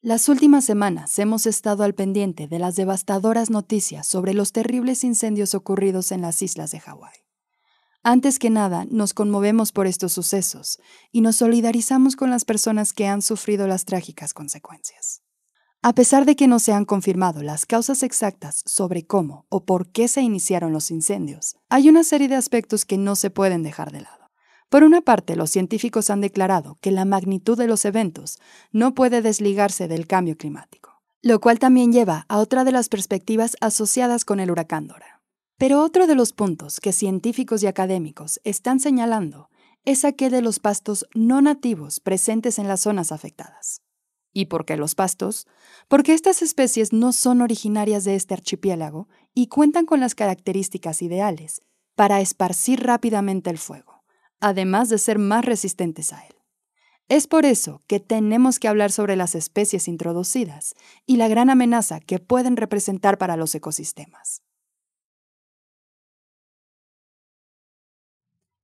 Las últimas semanas hemos estado al pendiente de las devastadoras noticias sobre los terribles incendios ocurridos en las islas de Hawái. Antes que nada, nos conmovemos por estos sucesos y nos solidarizamos con las personas que han sufrido las trágicas consecuencias. A pesar de que no se han confirmado las causas exactas sobre cómo o por qué se iniciaron los incendios, hay una serie de aspectos que no se pueden dejar de lado. Por una parte, los científicos han declarado que la magnitud de los eventos no puede desligarse del cambio climático, lo cual también lleva a otra de las perspectivas asociadas con el huracán Dora. Pero otro de los puntos que científicos y académicos están señalando es aquel de los pastos no nativos presentes en las zonas afectadas. ¿Y por qué los pastos? Porque estas especies no son originarias de este archipiélago y cuentan con las características ideales para esparcir rápidamente el fuego además de ser más resistentes a él. Es por eso que tenemos que hablar sobre las especies introducidas y la gran amenaza que pueden representar para los ecosistemas.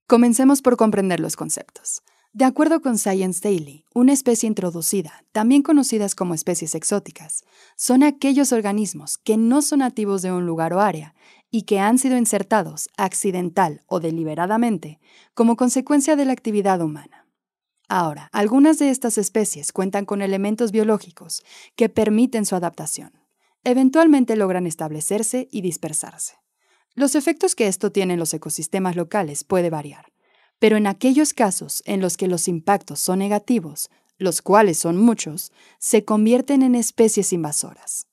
Comencemos por comprender los conceptos. De acuerdo con Science Daily, una especie introducida, también conocidas como especies exóticas, son aquellos organismos que no son nativos de un lugar o área y que han sido insertados accidental o deliberadamente como consecuencia de la actividad humana. Ahora, algunas de estas especies cuentan con elementos biológicos que permiten su adaptación. Eventualmente logran establecerse y dispersarse. Los efectos que esto tiene en los ecosistemas locales puede variar, pero en aquellos casos en los que los impactos son negativos, los cuales son muchos, se convierten en especies invasoras.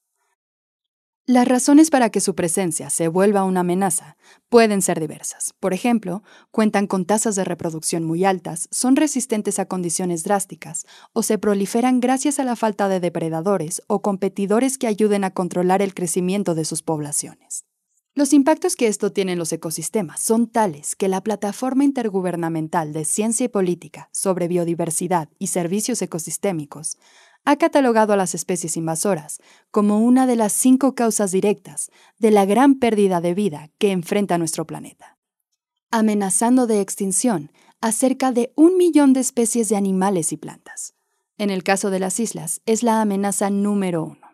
Las razones para que su presencia se vuelva una amenaza pueden ser diversas. Por ejemplo, cuentan con tasas de reproducción muy altas, son resistentes a condiciones drásticas o se proliferan gracias a la falta de depredadores o competidores que ayuden a controlar el crecimiento de sus poblaciones. Los impactos que esto tiene en los ecosistemas son tales que la Plataforma Intergubernamental de Ciencia y Política sobre Biodiversidad y Servicios Ecosistémicos ha catalogado a las especies invasoras como una de las cinco causas directas de la gran pérdida de vida que enfrenta nuestro planeta, amenazando de extinción a cerca de un millón de especies de animales y plantas. En el caso de las islas, es la amenaza número uno.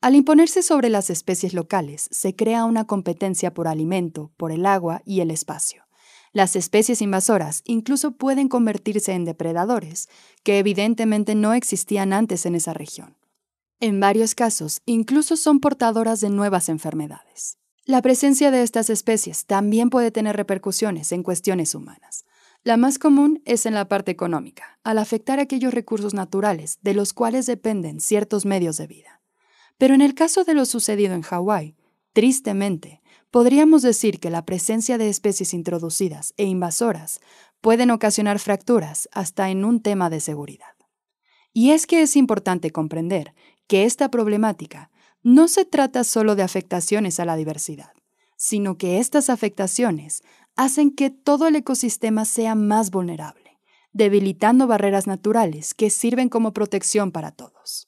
Al imponerse sobre las especies locales, se crea una competencia por alimento, por el agua y el espacio. Las especies invasoras incluso pueden convertirse en depredadores, que evidentemente no existían antes en esa región. En varios casos, incluso son portadoras de nuevas enfermedades. La presencia de estas especies también puede tener repercusiones en cuestiones humanas. La más común es en la parte económica, al afectar aquellos recursos naturales de los cuales dependen ciertos medios de vida. Pero en el caso de lo sucedido en Hawái, tristemente, podríamos decir que la presencia de especies introducidas e invasoras pueden ocasionar fracturas hasta en un tema de seguridad. Y es que es importante comprender que esta problemática no se trata solo de afectaciones a la diversidad, sino que estas afectaciones hacen que todo el ecosistema sea más vulnerable, debilitando barreras naturales que sirven como protección para todos.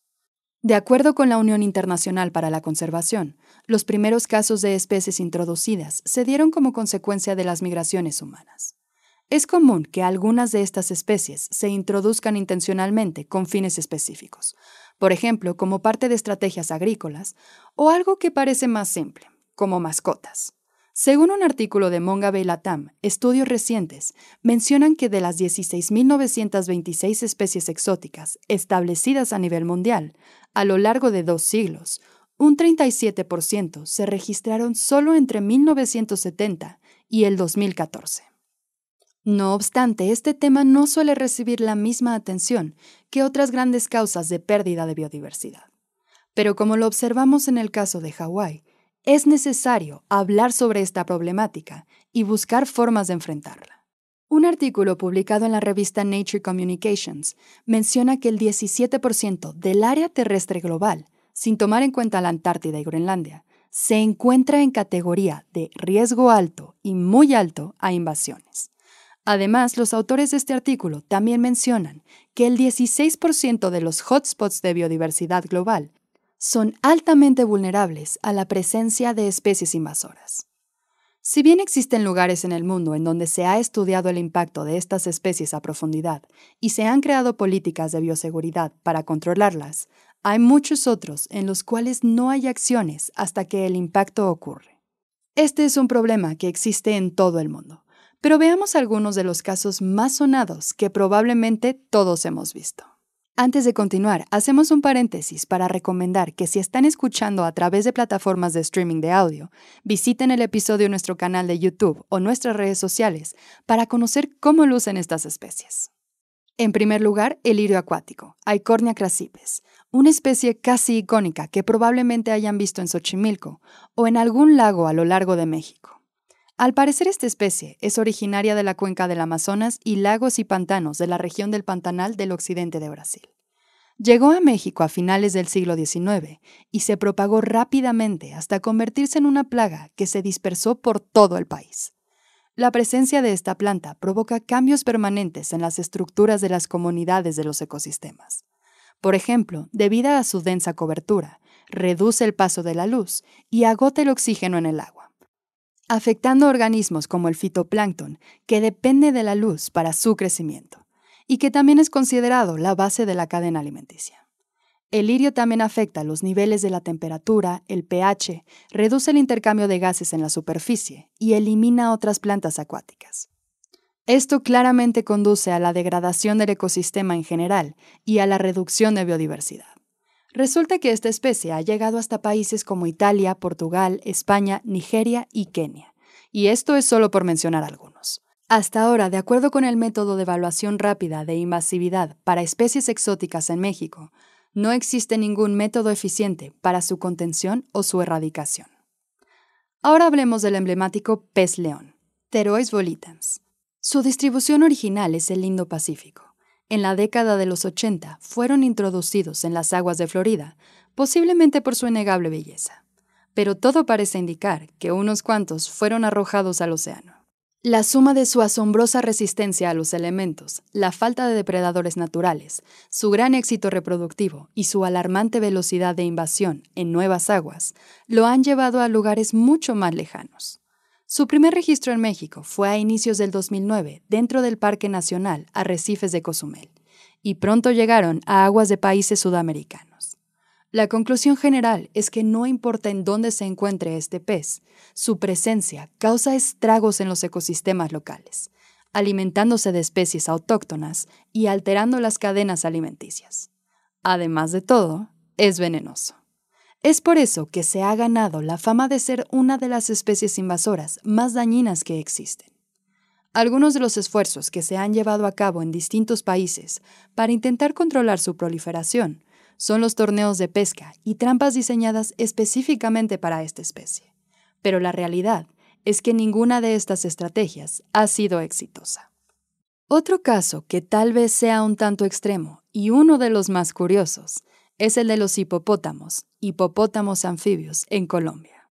De acuerdo con la Unión Internacional para la Conservación, los primeros casos de especies introducidas se dieron como consecuencia de las migraciones humanas. Es común que algunas de estas especies se introduzcan intencionalmente con fines específicos, por ejemplo, como parte de estrategias agrícolas, o algo que parece más simple, como mascotas. Según un artículo de Mongabay Latam, estudios recientes mencionan que de las 16.926 especies exóticas establecidas a nivel mundial a lo largo de dos siglos, un 37% se registraron solo entre 1970 y el 2014. No obstante, este tema no suele recibir la misma atención que otras grandes causas de pérdida de biodiversidad. Pero como lo observamos en el caso de Hawái, es necesario hablar sobre esta problemática y buscar formas de enfrentarla. Un artículo publicado en la revista Nature Communications menciona que el 17% del área terrestre global, sin tomar en cuenta la Antártida y Groenlandia, se encuentra en categoría de riesgo alto y muy alto a invasiones. Además, los autores de este artículo también mencionan que el 16% de los hotspots de biodiversidad global son altamente vulnerables a la presencia de especies invasoras. Si bien existen lugares en el mundo en donde se ha estudiado el impacto de estas especies a profundidad y se han creado políticas de bioseguridad para controlarlas, Hay muchos otros en los cuales no hay acciones hasta que el impacto ocurre. Este es un problema que existe en todo el mundo, pero veamos algunos de los casos más sonados que probablemente todos hemos visto. Antes de continuar, hacemos un paréntesis para recomendar que si están escuchando a través de plataformas de streaming de audio, visiten el episodio en nuestro canal de YouTube o nuestras redes sociales para conocer cómo lucen estas especies. En primer lugar, el lirio acuático, Aicornia crasipes, una especie casi icónica que probablemente hayan visto en Xochimilco o en algún lago a lo largo de México. Al parecer esta especie es originaria de la cuenca del Amazonas y lagos y pantanos de la región del Pantanal del occidente de Brasil. Llegó a México a finales del siglo XIX y se propagó rápidamente hasta convertirse en una plaga que se dispersó por todo el país. La presencia de esta planta provoca cambios permanentes en las estructuras de las comunidades de los ecosistemas. Por ejemplo, debido a su densa cobertura, reduce el paso de la luz y agota el oxígeno en el agua, afectando organismos como el fitoplancton, que depende de la luz para su crecimiento, y que también es considerado la base de la cadena alimenticia. El lirio también afecta los niveles de la temperatura, el pH, reduce el intercambio de gases en la superficie y elimina otras plantas acuáticas. Esto claramente conduce a la degradación del ecosistema en general y a la reducción de biodiversidad. Resulta que esta especie ha llegado hasta países como Italia, Portugal, España, Nigeria y Kenia. Y esto es solo por mencionar algunos. Hasta ahora, de acuerdo con el método de evaluación rápida de invasividad para especies exóticas en México, no existe ningún método eficiente para su contención o su erradicación. Ahora hablemos del emblemático pez león, Pterois volitans. Su distribución original es el Indo-Pacífico. En la década de los 80 fueron introducidos en las aguas de Florida, posiblemente por su innegable belleza. Pero todo parece indicar que unos cuantos fueron arrojados al océano. La suma de su asombrosa resistencia a los elementos, la falta de depredadores naturales, su gran éxito reproductivo y su alarmante velocidad de invasión en nuevas aguas lo han llevado a lugares mucho más lejanos. Su primer registro en México fue a inicios del 2009 dentro del Parque Nacional Arrecifes de Cozumel, y pronto llegaron a aguas de países sudamericanos. La conclusión general es que no importa en dónde se encuentre este pez, su presencia causa estragos en los ecosistemas locales, alimentándose de especies autóctonas y alterando las cadenas alimenticias. Además de todo, es venenoso. Es por eso que se ha ganado la fama de ser una de las especies invasoras más dañinas que existen. Algunos de los esfuerzos que se han llevado a cabo en distintos países para intentar controlar su proliferación son los torneos de pesca y trampas diseñadas específicamente para esta especie. Pero la realidad es que ninguna de estas estrategias ha sido exitosa. Otro caso que tal vez sea un tanto extremo y uno de los más curiosos es el de los hipopótamos, hipopótamos anfibios, en Colombia.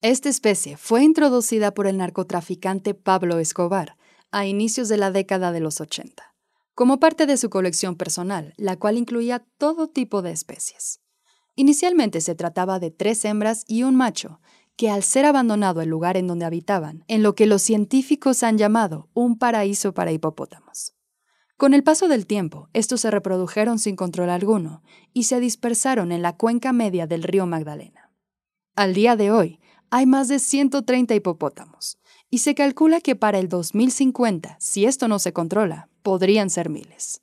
Esta especie fue introducida por el narcotraficante Pablo Escobar a inicios de la década de los 80 como parte de su colección personal, la cual incluía todo tipo de especies. Inicialmente se trataba de tres hembras y un macho, que al ser abandonado el lugar en donde habitaban, en lo que los científicos han llamado un paraíso para hipopótamos. Con el paso del tiempo, estos se reprodujeron sin control alguno y se dispersaron en la cuenca media del río Magdalena. Al día de hoy, hay más de 130 hipopótamos, y se calcula que para el 2050, si esto no se controla, podrían ser miles.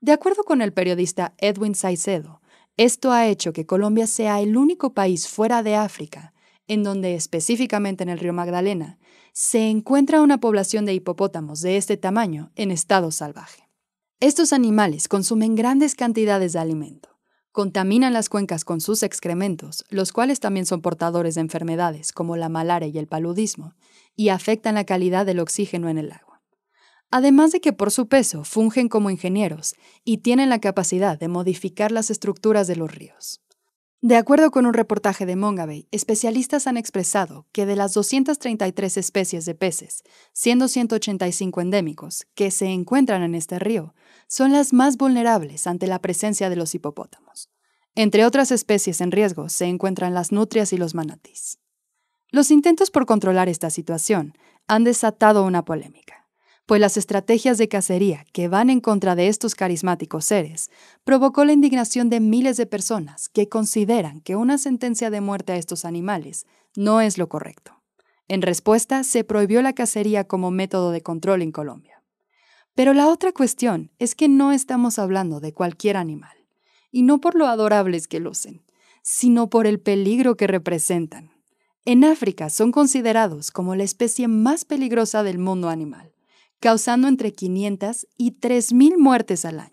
De acuerdo con el periodista Edwin Saicedo, esto ha hecho que Colombia sea el único país fuera de África en donde, específicamente en el río Magdalena, se encuentra una población de hipopótamos de este tamaño en estado salvaje. Estos animales consumen grandes cantidades de alimento, contaminan las cuencas con sus excrementos, los cuales también son portadores de enfermedades como la malaria y el paludismo, y afectan la calidad del oxígeno en el agua. Además de que por su peso fungen como ingenieros y tienen la capacidad de modificar las estructuras de los ríos. De acuerdo con un reportaje de Mongabay, especialistas han expresado que de las 233 especies de peces, siendo 185 endémicos, que se encuentran en este río, son las más vulnerables ante la presencia de los hipopótamos. Entre otras especies en riesgo se encuentran las nutrias y los manatís. Los intentos por controlar esta situación han desatado una polémica pues las estrategias de cacería que van en contra de estos carismáticos seres provocó la indignación de miles de personas que consideran que una sentencia de muerte a estos animales no es lo correcto. En respuesta, se prohibió la cacería como método de control en Colombia. Pero la otra cuestión es que no estamos hablando de cualquier animal, y no por lo adorables que lucen, sino por el peligro que representan. En África son considerados como la especie más peligrosa del mundo animal, causando entre 500 y 3.000 muertes al año.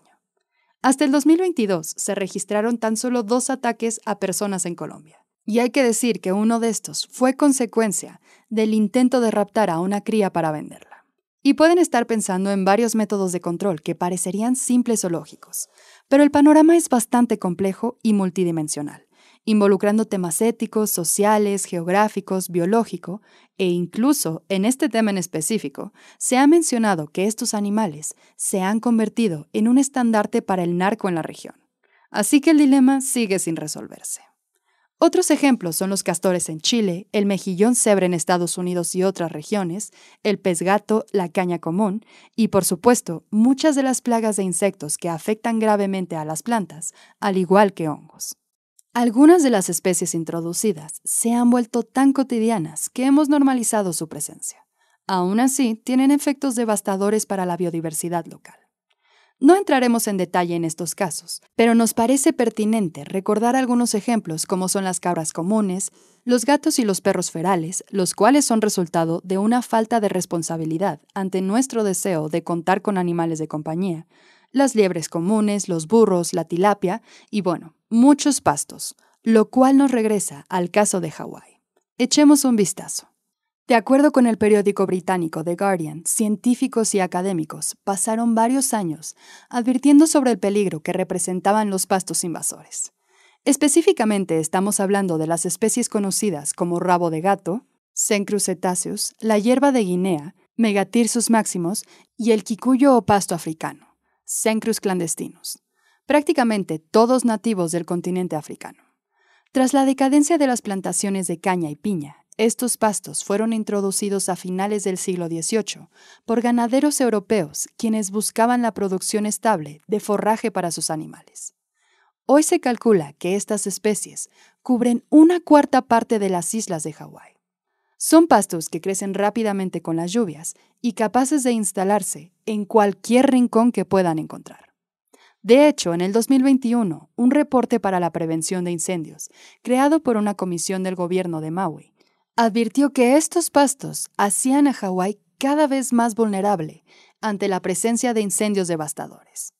Hasta el 2022 se registraron tan solo dos ataques a personas en Colombia. Y hay que decir que uno de estos fue consecuencia del intento de raptar a una cría para venderla. Y pueden estar pensando en varios métodos de control que parecerían simples o lógicos, pero el panorama es bastante complejo y multidimensional, involucrando temas éticos, sociales, geográficos, biológico, e incluso, en este tema en específico, se ha mencionado que estos animales se han convertido en un estandarte para el narco en la región. Así que el dilema sigue sin resolverse. Otros ejemplos son los castores en Chile, el mejillón cebre en Estados Unidos y otras regiones, el pez gato, la caña común y, por supuesto, muchas de las plagas de insectos que afectan gravemente a las plantas, al igual que hongos. Algunas de las especies introducidas se han vuelto tan cotidianas que hemos normalizado su presencia. Aún así, tienen efectos devastadores para la biodiversidad local. No entraremos en detalle en estos casos, pero nos parece pertinente recordar algunos ejemplos como son las cabras comunes, los gatos y los perros ferales, los cuales son resultado de una falta de responsabilidad ante nuestro deseo de contar con animales de compañía, las liebres comunes, los burros, la tilapia y bueno, muchos pastos, lo cual nos regresa al caso de Hawái. Echemos un vistazo. De acuerdo con el periódico británico The Guardian, científicos y académicos pasaron varios años advirtiendo sobre el peligro que representaban los pastos invasores. Específicamente estamos hablando de las especies conocidas como rabo de gato, cetaceus, la hierba de Guinea, Megatirsus maximus y el quicuyo o pasto africano, Cencrus clandestinus, prácticamente todos nativos del continente africano. Tras la decadencia de las plantaciones de caña y piña, estos pastos fueron introducidos a finales del siglo XVIII por ganaderos europeos quienes buscaban la producción estable de forraje para sus animales. Hoy se calcula que estas especies cubren una cuarta parte de las islas de Hawái. Son pastos que crecen rápidamente con las lluvias y capaces de instalarse en cualquier rincón que puedan encontrar. De hecho, en el 2021, un reporte para la prevención de incendios, creado por una comisión del gobierno de Maui, advirtió que estos pastos hacían a Hawái cada vez más vulnerable ante la presencia de incendios devastadores.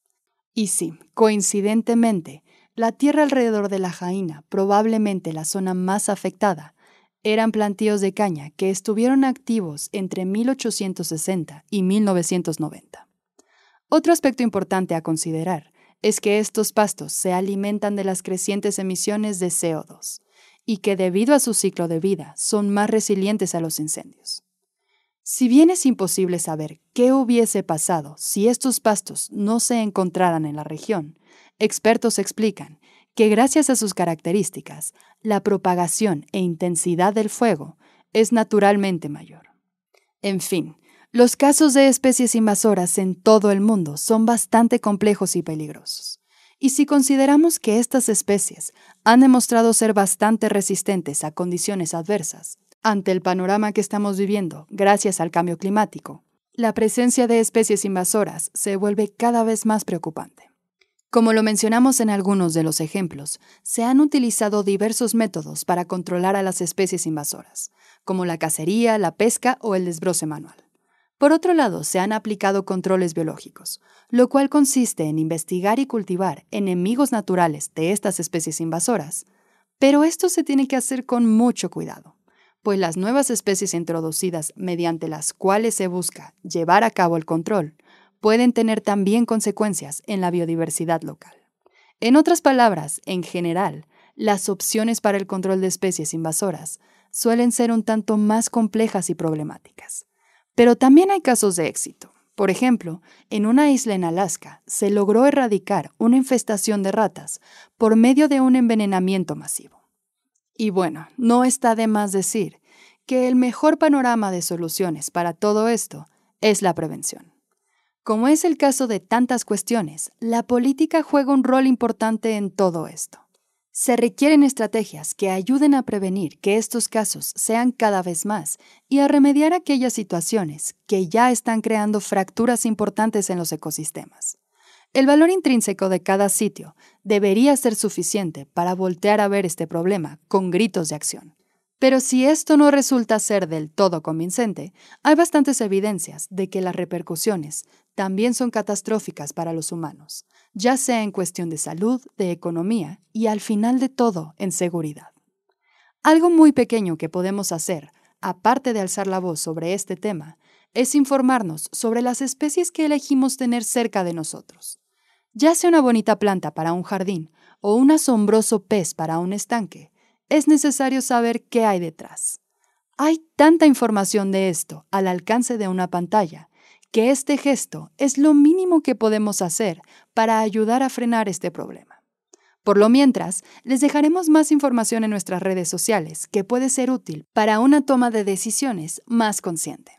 Y sí, coincidentemente, la tierra alrededor de la Jaina, probablemente la zona más afectada, eran plantíos de caña que estuvieron activos entre 1860 y 1990. Otro aspecto importante a considerar es que estos pastos se alimentan de las crecientes emisiones de CO2, y que debido a su ciclo de vida son más resilientes a los incendios. Si bien es imposible saber qué hubiese pasado si estos pastos no se encontraran en la región, expertos explican que gracias a sus características, la propagación e intensidad del fuego es naturalmente mayor. En fin, los casos de especies invasoras en todo el mundo son bastante complejos y peligrosos. Y si consideramos que estas especies han demostrado ser bastante resistentes a condiciones adversas, ante el panorama que estamos viviendo gracias al cambio climático, la presencia de especies invasoras se vuelve cada vez más preocupante. Como lo mencionamos en algunos de los ejemplos, se han utilizado diversos métodos para controlar a las especies invasoras, como la cacería, la pesca o el desbroce manual. Por otro lado, se han aplicado controles biológicos, lo cual consiste en investigar y cultivar enemigos naturales de estas especies invasoras. Pero esto se tiene que hacer con mucho cuidado, pues las nuevas especies introducidas mediante las cuales se busca llevar a cabo el control pueden tener también consecuencias en la biodiversidad local. En otras palabras, en general, las opciones para el control de especies invasoras suelen ser un tanto más complejas y problemáticas. Pero también hay casos de éxito. Por ejemplo, en una isla en Alaska se logró erradicar una infestación de ratas por medio de un envenenamiento masivo. Y bueno, no está de más decir que el mejor panorama de soluciones para todo esto es la prevención. Como es el caso de tantas cuestiones, la política juega un rol importante en todo esto. Se requieren estrategias que ayuden a prevenir que estos casos sean cada vez más y a remediar aquellas situaciones que ya están creando fracturas importantes en los ecosistemas. El valor intrínseco de cada sitio debería ser suficiente para voltear a ver este problema con gritos de acción. Pero si esto no resulta ser del todo convincente, hay bastantes evidencias de que las repercusiones también son catastróficas para los humanos, ya sea en cuestión de salud, de economía y al final de todo en seguridad. Algo muy pequeño que podemos hacer, aparte de alzar la voz sobre este tema, es informarnos sobre las especies que elegimos tener cerca de nosotros. Ya sea una bonita planta para un jardín o un asombroso pez para un estanque, es necesario saber qué hay detrás. Hay tanta información de esto al alcance de una pantalla que este gesto es lo mínimo que podemos hacer para ayudar a frenar este problema. Por lo mientras, les dejaremos más información en nuestras redes sociales que puede ser útil para una toma de decisiones más consciente.